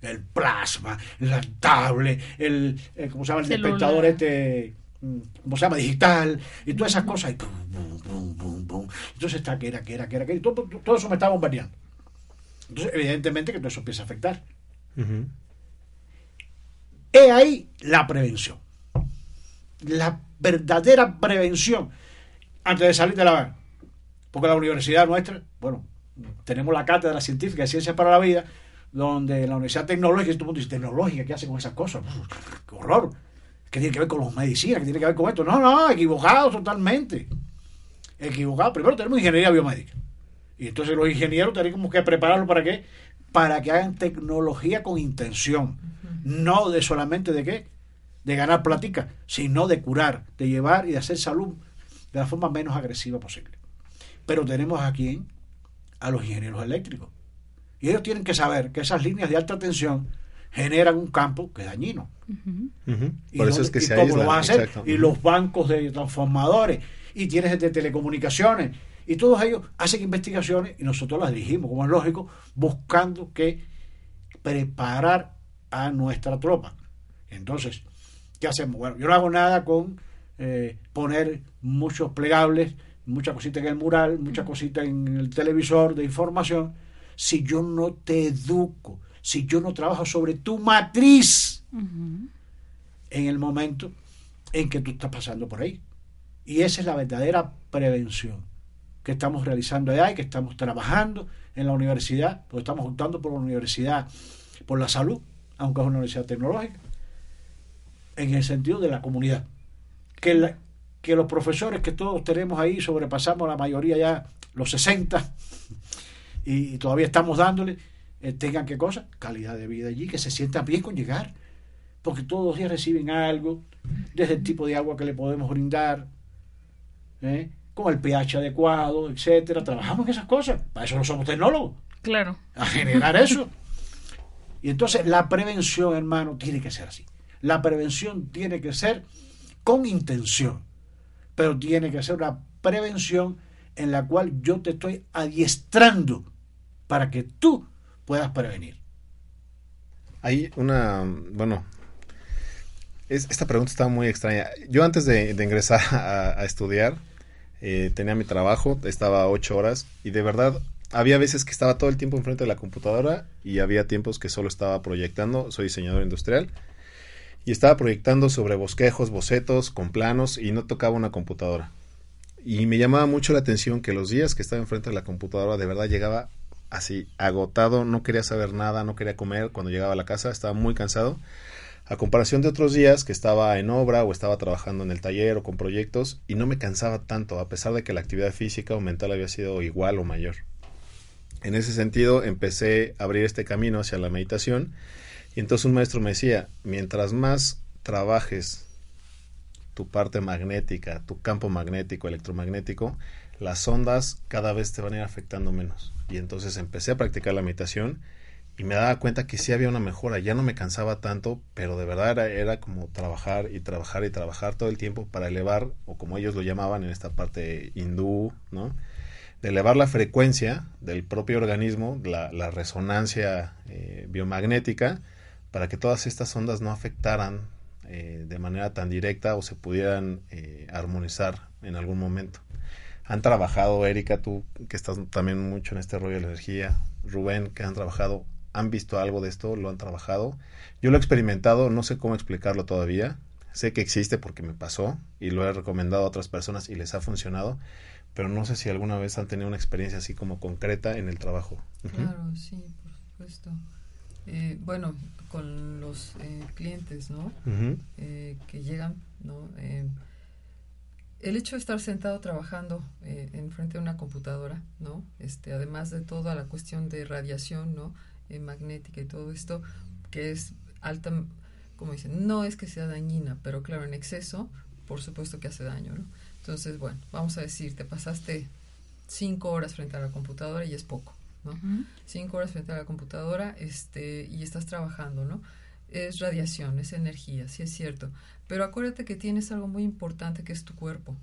El plasma, la tablet, el, eh, ¿cómo se llama? El despertador este, mm, ¿cómo se llama? Digital, y todas esas cosas. Y Entonces está que era, que era, que era, que era. Y todo, todo eso me está bombardeando. Entonces, evidentemente que todo eso empieza a afectar. He ahí la prevención. La verdadera prevención antes de salir de la van. Porque la universidad nuestra, bueno, tenemos la cátedra científica de ciencias para la vida, donde la universidad tecnológica, todo mundo dice, tecnológica, ¿qué hace con esas cosas? ¡Qué horror! ¿Qué tiene que ver con los medicinas? ¿Qué tiene que ver con esto? No, no, equivocados totalmente. Equivocados. Primero tenemos ingeniería biomédica. Y entonces los ingenieros tenemos que prepararlo para qué? Para que hagan tecnología con intención, no de solamente de qué, de ganar plática, sino de curar, de llevar y de hacer salud de la forma menos agresiva posible. Pero tenemos aquí a los ingenieros eléctricos. Y ellos tienen que saber que esas líneas de alta tensión generan un campo que es dañino. Y Por eso es que se cómo lo van a hacer. Y los bancos de transformadores, y tienes de telecomunicaciones, y todos ellos hacen investigaciones y nosotros las dirigimos, como es lógico, buscando que preparar a nuestra tropa. Entonces, ¿qué hacemos? Bueno, yo no hago nada con eh, poner muchos plegables, mucha cosita en el mural, mucha cosita en el televisor de información, si yo no te educo, si yo no trabajo sobre tu matriz en el momento en que tú estás pasando por ahí. Y esa es la verdadera prevención que estamos realizando allá y que estamos trabajando en la universidad, porque estamos juntando por la universidad, por la salud, aunque es una universidad tecnológica, en el sentido de la comunidad. Que, los profesores que todos tenemos ahí, sobrepasamos la mayoría ya los 60 y, todavía estamos dándole, eh, tengan qué cosa, calidad de vida allí, que se sientan bien con llegar, porque todos los días reciben algo, desde el tipo de agua que le podemos brindar, ¿eh? Con el pH adecuado, etcétera. Trabajamos en esas cosas. Para eso no somos tecnólogos. Claro. A generar eso. Y entonces la prevención, hermano, tiene que ser así. La prevención tiene que ser con intención, pero tiene que ser una prevención en la cual yo te estoy adiestrando para que tú puedas prevenir. Hay una, bueno, esta pregunta está muy extraña. Yo antes de, ingresar a, estudiar, eh, tenía mi trabajo, estaba ocho horas y de verdad había veces que estaba todo el tiempo enfrente de la computadora y había tiempos que solo estaba proyectando, soy diseñador industrial, y estaba proyectando sobre bosquejos, bocetos, con planos y no tocaba una computadora. Y me llamaba mucho la atención que los días que estaba enfrente de la computadora de verdad llegaba así agotado, no quería saber nada, no quería comer cuando llegaba a la casa, estaba muy cansado. A comparación de otros días que estaba en obra o estaba trabajando en el taller o con proyectos y no me cansaba tanto, a pesar de que la actividad física o mental había sido igual o mayor. En ese sentido, empecé a abrir este camino hacia la meditación y entonces un maestro me decía, mientras más trabajes tu parte magnética, tu campo magnético, electromagnético, las ondas cada vez te van a ir afectando menos. Y entonces empecé a practicar la meditación y me daba cuenta que sí había una mejora, ya no me cansaba tanto, pero de verdad era, como trabajar y trabajar y trabajar todo el tiempo para elevar, o como ellos lo llamaban en esta parte hindú, ¿no? de elevar la frecuencia del propio organismo, la, la resonancia eh, biomagnética, para que todas estas ondas no afectaran eh, de manera tan directa o se pudieran eh, armonizar en algún momento. Han trabajado, Erika, tú que estás también mucho en este rollo de la energía, Rubén, que han trabajado, han visto algo de esto, lo han trabajado. Yo lo he experimentado, no sé cómo explicarlo todavía, sé que existe porque me pasó y lo he recomendado a otras personas y les ha funcionado, pero no sé si alguna vez han tenido una experiencia así como concreta en el trabajo. Claro, sí, por supuesto. Eh, bueno, con los eh, clientes, ¿no? Eh, que llegan, ¿no? el hecho de estar sentado trabajando en frente de una computadora, ¿no? Este, además de toda la cuestión de radiación, ¿no? Magnética y todo esto, que es alta, como dicen, no es que sea dañina, pero claro, en exceso, por supuesto que hace daño, ¿no? Entonces, bueno, vamos a decir, te pasaste cinco horas frente a la computadora y es poco, ¿no? Cinco horas frente a la computadora este, y estás trabajando, ¿no? Es radiación, es energía, sí es cierto. Pero acuérdate que tienes algo muy importante que es tu cuerpo,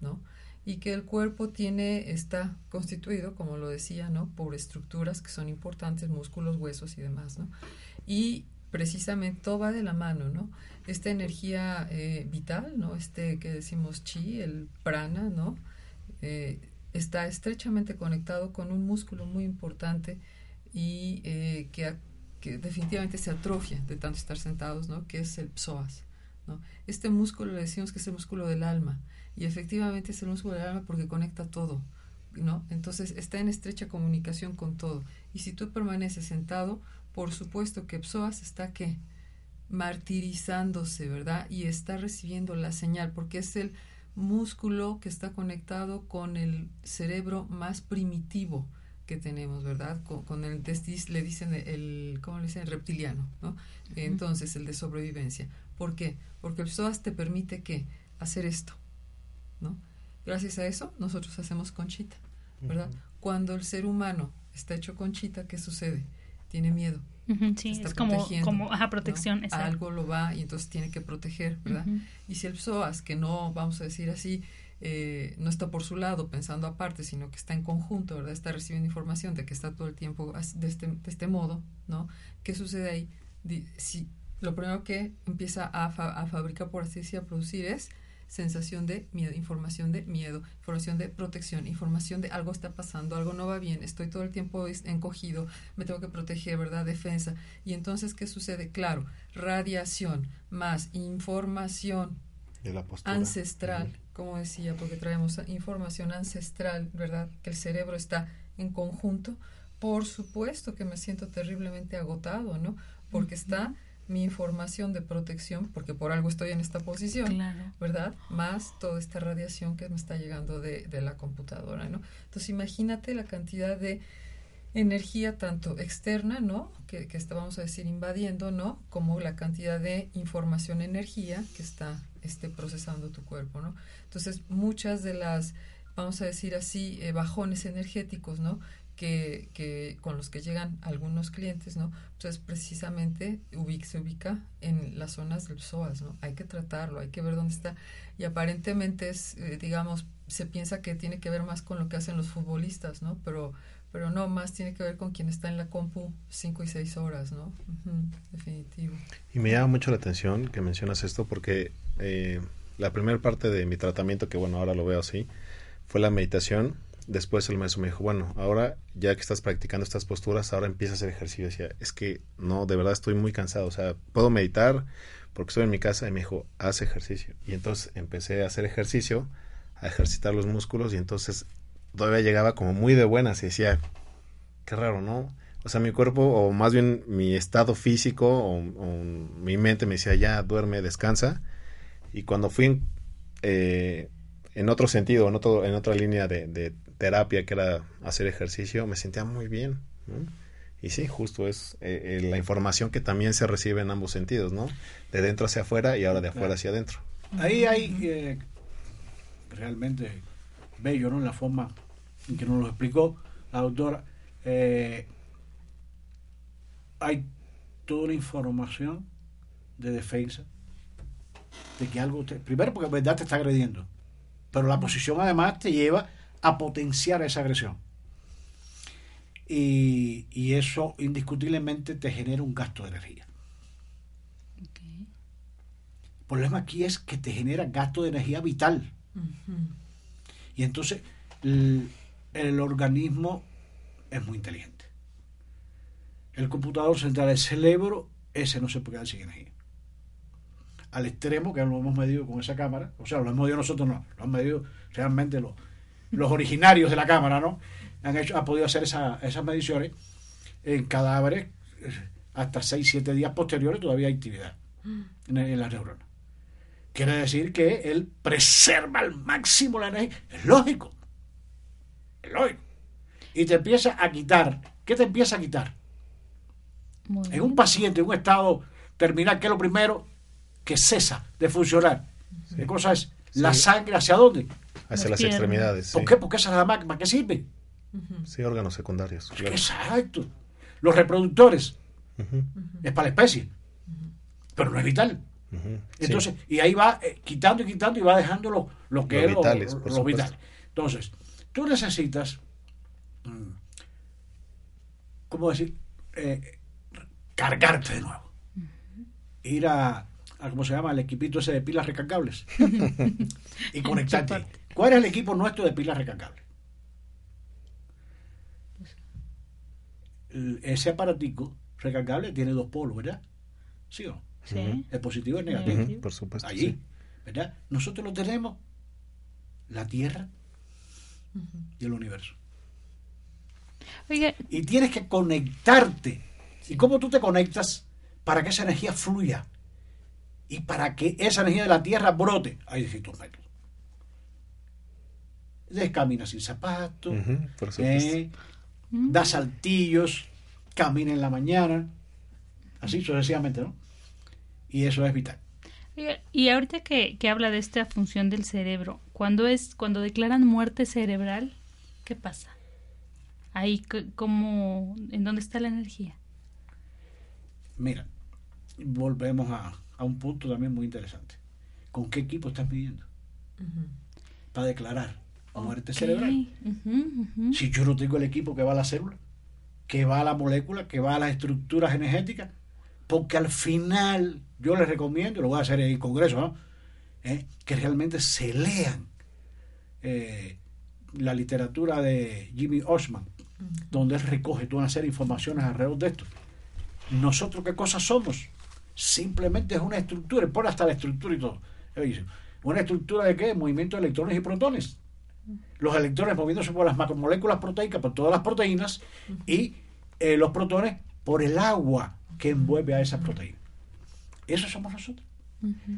¿no? Y que el cuerpo tiene, está constituido, como lo decía, ¿no? Por estructuras que son importantes, músculos, huesos y demás, ¿no? Y precisamente todo va de la mano, ¿no? esta energía eh, vital, ¿no? Este que decimos chi, el prana, ¿no? Eh, está estrechamente conectado con un músculo muy importante y eh, que, que, definitivamente se atrofia de tanto estar sentados, ¿no? Que es el psoas, ¿no? Este músculo le decimos que es el músculo del alma y efectivamente es el músculo del alma porque conecta todo, ¿no? Entonces está en estrecha comunicación con todo y si tú permaneces sentado, por supuesto que psoas está que martirizándose, ¿verdad? Y está recibiendo la señal, porque es el músculo que está conectado con el cerebro más primitivo que tenemos, ¿verdad? Con, el testis le dicen el, ¿cómo le dicen? El reptiliano, ¿no? Entonces, el de sobrevivencia. ¿Por qué? Porque el psoas te permite que hacer esto, ¿no? Gracias a eso, nosotros hacemos conchita, ¿verdad? Cuando el ser humano está hecho conchita, ¿qué sucede? Tiene miedo, sí, es como, como ajá, protección. Algo lo va y entonces tiene que proteger, ¿verdad? Y si el psoas, que no, vamos a decir así, eh, no está por su lado pensando aparte, sino que está en conjunto, ¿verdad? Está recibiendo información de que está todo el tiempo de este, de este modo, ¿no? ¿Qué sucede ahí? si, lo primero que empieza a, a fabricar, por así decir, a producir es sensación de miedo, información de miedo, información de protección, información de algo está pasando, algo no va bien, estoy todo el tiempo encogido, me tengo que proteger, ¿verdad? Defensa. Y entonces, ¿qué sucede? Claro, radiación más información ancestral, como decía, porque traemos información ancestral, ¿verdad? Que el cerebro está en conjunto. Por supuesto que me siento terriblemente agotado, ¿no? Porque está mi información de protección, porque por algo estoy en esta posición, ¿verdad? Más toda esta radiación que me está llegando de, de, la computadora, ¿no? Entonces imagínate la cantidad de energía tanto externa, ¿no? Que, que está, vamos a decir, invadiendo, ¿no? Como la cantidad de información, energía que está este, procesando tu cuerpo, ¿no? Entonces muchas de las, vamos a decir así, eh, bajones energéticos, ¿no? Que, que con los que llegan algunos clientes, ¿no? Pues precisamente ubica, se ubica en las zonas del psoas, ¿no? Hay que tratarlo, hay que ver dónde está. Y aparentemente es, eh, digamos, se piensa que tiene que ver más con lo que hacen los futbolistas, ¿no? Pero, pero no, más tiene que ver con quien está en la compu cinco y seis horas, ¿no? definitivo. Y me llama mucho la atención que mencionas esto porque eh, la primera parte de mi tratamiento, que bueno, ahora lo veo así, fue la meditación después el maestro me dijo, bueno, ahora ya que estás practicando estas posturas, ahora empieza a hacer ejercicio. decía, es que no, de verdad estoy muy cansado, o sea, puedo meditar porque estoy en mi casa y me dijo, haz ejercicio. Y entonces empecé a hacer ejercicio, a ejercitar los músculos y entonces todavía llegaba como muy de buenas y decía, qué raro, ¿no? O sea, mi cuerpo, o más bien mi estado físico, o, mi mente me decía, ya, duerme, descansa. Y cuando fui eh, en otro sentido, en, otro, en otra línea de, terapia, que era hacer ejercicio, me sentía muy bien. Y sí, justo es eh, eh, la información que también se recibe en ambos sentidos, ¿no? De dentro hacia afuera y ahora de afuera hacia adentro. Ahí hay eh, realmente bello, ¿no? La forma en que nos lo explicó la doctora. hay toda una información de defensa de que algo te, primero porque verdad te está agrediendo pero la posición además te lleva a potenciar esa agresión. Y, eso indiscutiblemente te genera un gasto de energía. El problema aquí es que te genera gasto de energía vital. Y entonces el, organismo es muy inteligente. El computador central, el cerebro, ese no se puede quedar sin energía al extremo que lo hemos medido con esa cámara, o sea, lo hemos medido nosotros no, lo han medido realmente los, los originarios de la cámara, ¿no? Han, hecho, han podido hacer esas mediciones en cadáveres hasta 6-7 días posteriores todavía hay actividad en, la neurona. Quiere decir que él preserva al máximo la energía. Es lógico. Es lógico. Y te empieza a quitar. ¿Qué te empieza a quitar? en un paciente, en un estado terminal, ¿qué es lo primero? que cesa de funcionar. ¿Qué cosa es? La sangre hacia dónde? Hacia las, extremidades. ¿Por qué? Porque esa es la máquina. ¿Para qué sirve? Sí, órganos secundarios. Exacto. Los reproductores. Es para la especie. Pero no es vital. Entonces, y ahí va eh, quitando y quitando y va dejando lo, lo que es vitales, lo, vital. Entonces, tú necesitas, mm, ¿cómo decir? Eh, cargarte de nuevo. Ir a, ¿cómo se llama? El equipito ese de pilas recargables. y conectarte. ¿Cuál es el equipo nuestro de pilas recargables? Ese aparatico recargable tiene dos polos, ¿verdad? ¿Sí o no? Sí. El positivo y el negativo. por supuesto. Allí, ¿verdad? Nosotros lo tenemos, la Tierra y el universo. Y tienes que conectarte. ¿Y cómo tú te conectas para que esa energía fluya? Y para que esa energía de la tierra brote, hay distintos métodos. Descamina sin zapatos, eh, da saltillos, camina en la mañana, así sucesivamente, ¿no? Y eso es vital. Y ahorita que, que, habla de esta función del cerebro, cuando es cuando declaran muerte cerebral, ¿qué pasa? Ahí cómo en dónde está la energía. Mira, volvemos a, a un punto también muy interesante. ¿Con qué equipo estás midiendo? Para declarar muerte cerebral. Si yo no tengo el equipo que va a la célula, que va a la molécula, que va a las estructuras energéticas, porque al final yo les recomiendo, lo voy a hacer en el Congreso, ¿Eh? que realmente se lean eh, la literatura de Jimmy Osman, donde él recoge toda una serie de informaciones alrededor de esto. ¿Nosotros qué cosas somos? simplemente es una estructura, pone hasta la estructura y todo. ¿Una estructura de qué? Movimiento de electrones y protones. Los electrones moviéndose por las macromoléculas proteicas, por todas las proteínas, y eh, los protones por el agua que envuelve a esas proteínas. Eso somos nosotros.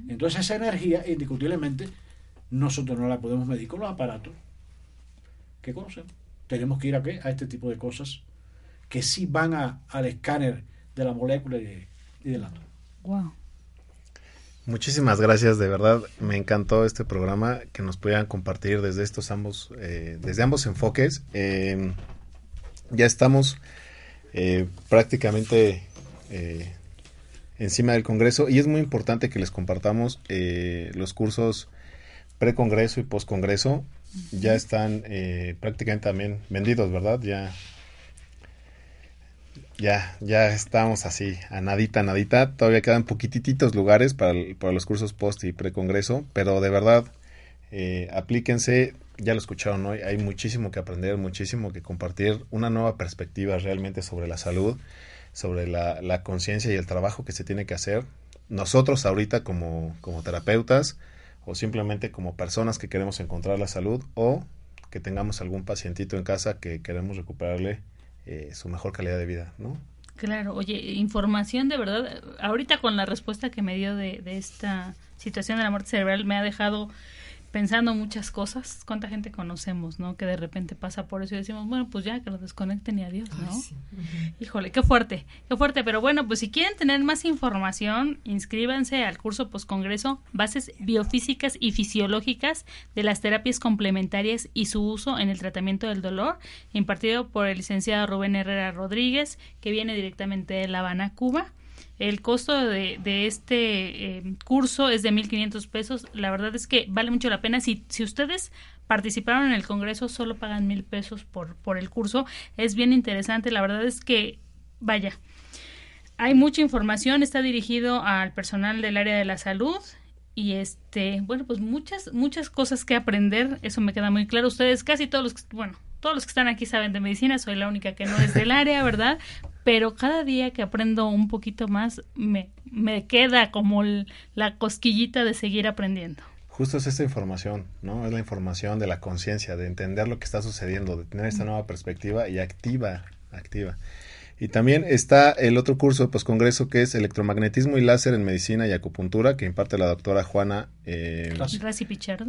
Entonces esa energía, indiscutiblemente, nosotros no la podemos medir con los aparatos que conocemos. Tenemos que ir a, qué? a este tipo de cosas que sí van a, al escáner de la molécula y, y del átomo. Wow. Muchísimas gracias, de verdad me encantó este programa que nos pudieran compartir desde estos ambos, eh, desde ambos enfoques. Em, ya estamos eh, prácticamente eh, encima del Congreso y es muy importante que les compartamos eh, los cursos pre-Congreso y post-Congreso. Ya están prácticamente también vendidos, ¿verdad? Ya, ya, ya estamos así, a nadita, nadita. Todavía quedan poquititos lugares para, los cursos post y pre-Congreso, pero de verdad, aplíquense ya lo escucharon hoy, hay muchísimo que aprender, muchísimo que compartir, una nueva perspectiva realmente sobre la salud, sobre la, conciencia y el trabajo que se tiene que hacer. Nosotros ahorita como, como terapeutas o simplemente como personas que queremos encontrar la salud o que tengamos algún pacientito en casa que queremos recuperarle eh, su mejor calidad de vida, ¿no? Claro, oye, información de verdad, ahorita con la respuesta que me dio de, de esta situación de la muerte cerebral me ha dejado pensando muchas cosas, cuánta gente conocemos, ¿no? Que de repente pasa por eso y decimos, bueno, pues ya, que lo desconecten y adiós, ¿no? Híjole, qué fuerte, qué fuerte, pero bueno, pues si quieren tener más información, inscríbanse al curso postcongreso Bases Biofísicas y Fisiológicas de las Terapias Complementarias y su uso en el tratamiento del dolor, impartido por el licenciado Rubén Herrera Rodríguez, que viene directamente de La Habana, Cuba. El costo de, este eh, curso es de 1.500 pesos. La verdad es que vale mucho la pena. Si, si ustedes participaron en el Congreso, solo pagan mil pesos por, por el curso. Es bien interesante. La verdad es que, vaya, hay mucha información. Está dirigido al personal del área de la salud y este bueno pues muchas muchas cosas que aprender eso me queda muy claro ustedes casi todos los bueno todos los que están aquí saben de medicina soy la única que no es del área verdad pero cada día que aprendo un poquito más me, me queda como la cosquillita de seguir aprendiendo. Justo es esta información, ¿no? Es la información de la conciencia, de entender lo que está sucediendo, de tener esta nueva perspectiva y activa, activa. Y también está el otro curso pues congreso que es electromagnetismo y láser en medicina y acupuntura que imparte la doctora Juana eh, Pichardo.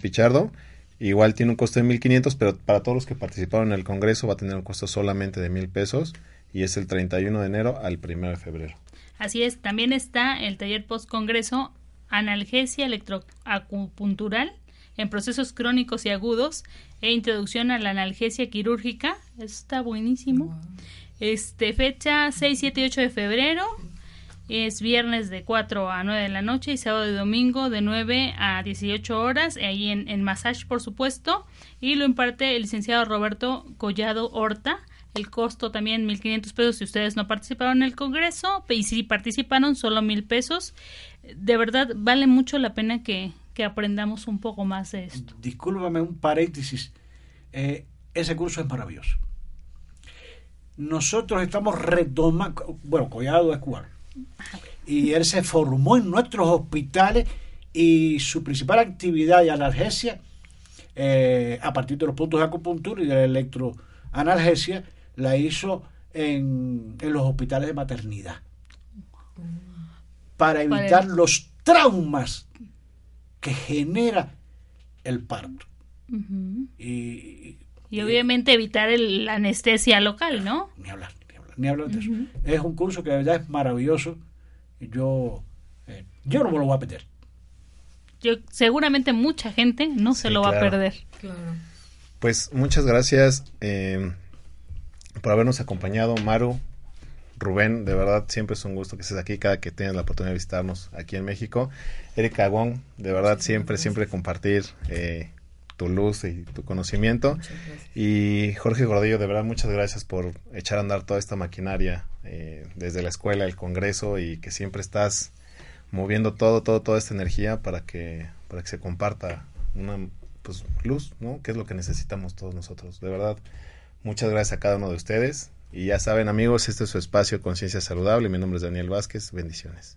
Pichardo. Igual tiene un costo de 1.500, pero para todos los que participaron en el congreso va a tener un costo solamente de mil pesos y es el 31 de enero al 1 de febrero. Así es, también está el taller post-congreso Analgesia Electroacupuntural en procesos crónicos y agudos e introducción a la analgesia quirúrgica. está buenísimo. Este, fecha 6, 7 y 8 de febrero. Es viernes de 4 a 9 de la noche y sábado y domingo de 9 a 18 horas, ahí en, en Massage, por supuesto. Y lo imparte el licenciado Roberto Collado Horta el costo también 1.500 pesos si ustedes no participaron en el Congreso y si participaron solo 1.000 pesos. De verdad vale mucho la pena que, aprendamos un poco más de esto. Discúlpame un paréntesis. Eh, ese curso es maravilloso. Nosotros estamos retomando, bueno, Collado es cubano. Y él se formó en nuestros hospitales y su principal actividad y analgesia, eh, a partir de los puntos de acupuntura y de la electroanalgesia, la hizo en, los hospitales de maternidad para evitar los traumas que genera el parto. y, obviamente evitar la anestesia local, ¿no? Ni hablar, ni hablar, de eso. Es un curso que de verdad es maravilloso. Yo, eh, yo no me lo voy a perder. Yo, seguramente mucha gente no se lo va a perder. Pues muchas gracias. Eh, por habernos acompañado, Maru, Rubén, de verdad siempre es un gusto que estés aquí cada que tengas la oportunidad de visitarnos aquí en México. Erika Agón, de verdad siempre, siempre compartir eh, tu luz y tu conocimiento. Y Jorge Gordillo, de verdad muchas gracias por echar a andar toda esta maquinaria eh, desde la escuela, el Congreso y que siempre estás moviendo todo, todo, toda esta energía para que, para que se comparta una pues, luz, ¿no? Que es lo que necesitamos todos nosotros. De verdad, Muchas gracias a cada uno de ustedes. Y ya saben amigos, este es su espacio Conciencia Saludable. Mi nombre es Daniel Vázquez. Bendiciones.